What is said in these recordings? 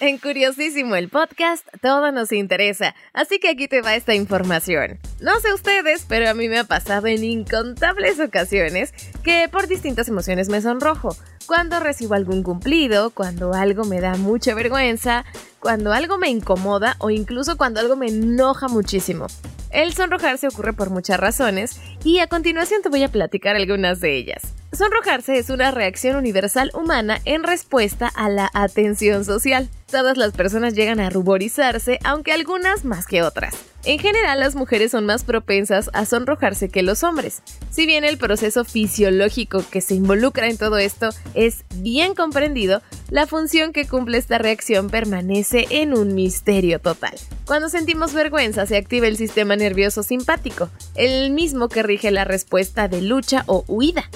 En Curiosísimo el podcast, todo nos interesa, así que aquí te va esta información. No sé ustedes, pero a mí me ha pasado en incontables ocasiones que por distintas emociones me sonrojo. Cuando recibo algún cumplido, cuando algo me da mucha vergüenza, cuando algo me incomoda o incluso cuando algo me enoja muchísimo. El sonrojarse ocurre por muchas razones y a continuación te voy a platicar algunas de ellas. Sonrojarse es una reacción universal humana en respuesta a la atención social. Todas las personas llegan a ruborizarse, aunque algunas más que otras. En general, las mujeres son más propensas a sonrojarse que los hombres. Si bien el proceso fisiológico que se involucra en todo esto es bien comprendido, la función que cumple esta reacción permanece en un misterio total. Cuando sentimos vergüenza se activa el sistema nervioso simpático, el mismo que rige la respuesta de lucha o huida.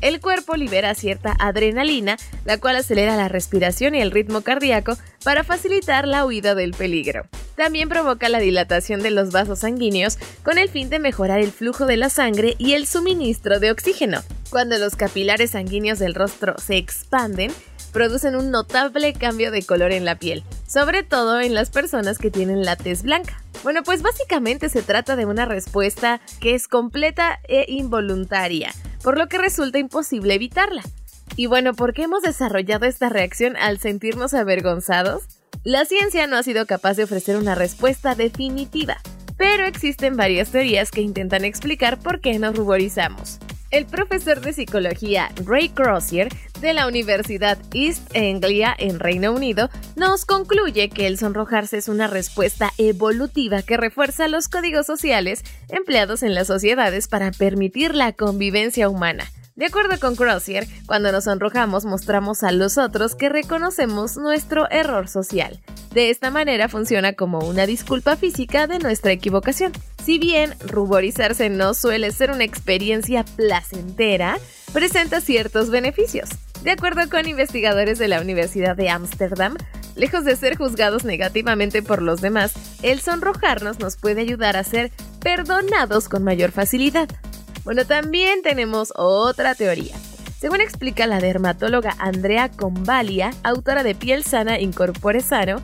El cuerpo libera cierta adrenalina, la cual acelera la respiración y el ritmo cardíaco para facilitar la huida del peligro. También provoca la dilatación de los vasos sanguíneos con el fin de mejorar el flujo de la sangre y el suministro de oxígeno. Cuando los capilares sanguíneos del rostro se expanden, producen un notable cambio de color en la piel, sobre todo en las personas que tienen la tez blanca. Bueno, pues básicamente se trata de una respuesta que es completa e involuntaria, por lo que resulta imposible evitarla. Y bueno, ¿por qué hemos desarrollado esta reacción al sentirnos avergonzados? La ciencia no ha sido capaz de ofrecer una respuesta definitiva, pero existen varias teorías que intentan explicar por qué nos ruborizamos. El profesor de psicología Ray Crozier de la Universidad East Anglia en Reino Unido nos concluye que el sonrojarse es una respuesta evolutiva que refuerza los códigos sociales empleados en las sociedades para permitir la convivencia humana. De acuerdo con Crozier, cuando nos sonrojamos mostramos a los otros que reconocemos nuestro error social. De esta manera funciona como una disculpa física de nuestra equivocación. Si bien ruborizarse no suele ser una experiencia placentera, presenta ciertos beneficios. De acuerdo con investigadores de la Universidad de Ámsterdam, lejos de ser juzgados negativamente por los demás, el sonrojarnos nos puede ayudar a ser perdonados con mayor facilidad. Bueno, también tenemos otra teoría. Según explica la dermatóloga Andrea Convalia, autora de Piel Sana Incorpore Sano,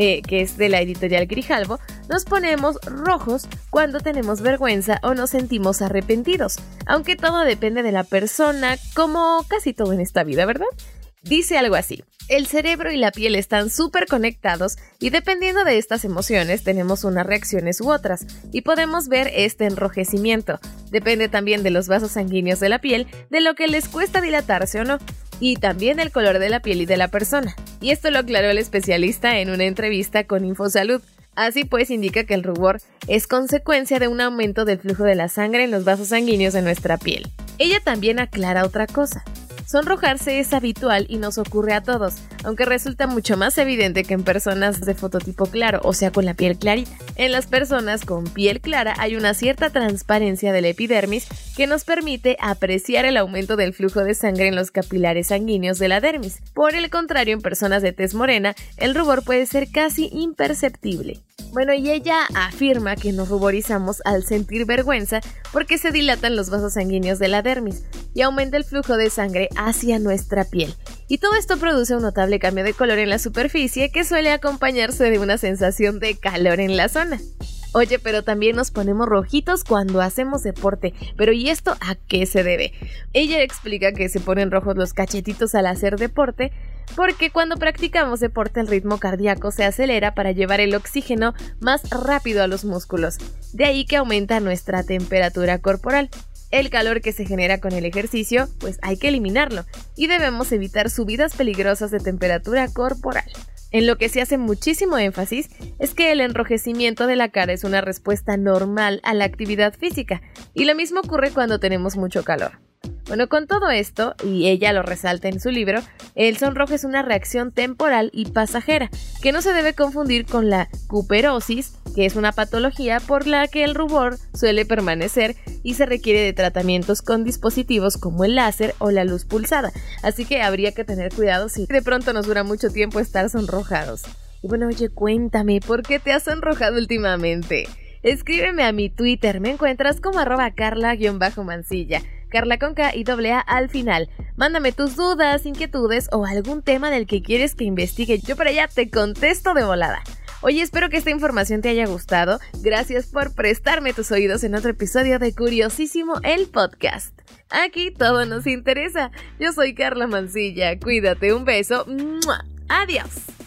eh, que es de la editorial Grijalvo, nos ponemos rojos cuando tenemos vergüenza o nos sentimos arrepentidos, aunque todo depende de la persona, como casi todo en esta vida, ¿verdad? Dice algo así. El cerebro y la piel están súper conectados y dependiendo de estas emociones tenemos unas reacciones u otras y podemos ver este enrojecimiento. Depende también de los vasos sanguíneos de la piel, de lo que les cuesta dilatarse o no, y también del color de la piel y de la persona. Y esto lo aclaró el especialista en una entrevista con Infosalud. Así pues, indica que el rubor es consecuencia de un aumento del flujo de la sangre en los vasos sanguíneos de nuestra piel. Ella también aclara otra cosa. Sonrojarse es habitual y nos ocurre a todos, aunque resulta mucho más evidente que en personas de fototipo claro, o sea, con la piel clarita. En las personas con piel clara hay una cierta transparencia del epidermis que nos permite apreciar el aumento del flujo de sangre en los capilares sanguíneos de la dermis. Por el contrario, en personas de tez morena, el rubor puede ser casi imperceptible. Bueno, y ella afirma que nos ruborizamos al sentir vergüenza porque se dilatan los vasos sanguíneos de la dermis y aumenta el flujo de sangre hacia nuestra piel. Y todo esto produce un notable cambio de color en la superficie que suele acompañarse de una sensación de calor en la zona. Oye, pero también nos ponemos rojitos cuando hacemos deporte. Pero ¿y esto a qué se debe? Ella explica que se ponen rojos los cachetitos al hacer deporte porque cuando practicamos deporte el ritmo cardíaco se acelera para llevar el oxígeno más rápido a los músculos. De ahí que aumenta nuestra temperatura corporal. El calor que se genera con el ejercicio, pues hay que eliminarlo y debemos evitar subidas peligrosas de temperatura corporal. En lo que se hace muchísimo énfasis es que el enrojecimiento de la cara es una respuesta normal a la actividad física, y lo mismo ocurre cuando tenemos mucho calor. Bueno, con todo esto, y ella lo resalta en su libro, el sonrojo es una reacción temporal y pasajera, que no se debe confundir con la cuperosis, que es una patología por la que el rubor suele permanecer y se requiere de tratamientos con dispositivos como el láser o la luz pulsada. Así que habría que tener cuidado si de pronto nos dura mucho tiempo estar sonrojados. Y bueno, oye, cuéntame, ¿por qué te has sonrojado últimamente? Escríbeme a mi Twitter, me encuentras como arroba carla-mancilla. Carla con K y doble A al final. Mándame tus dudas, inquietudes o algún tema del que quieres que investigue. Yo para allá te contesto de volada. Oye, espero que esta información te haya gustado. Gracias por prestarme tus oídos en otro episodio de Curiosísimo el podcast. Aquí todo nos interesa. Yo soy Carla Mancilla. Cuídate, un beso. Adiós.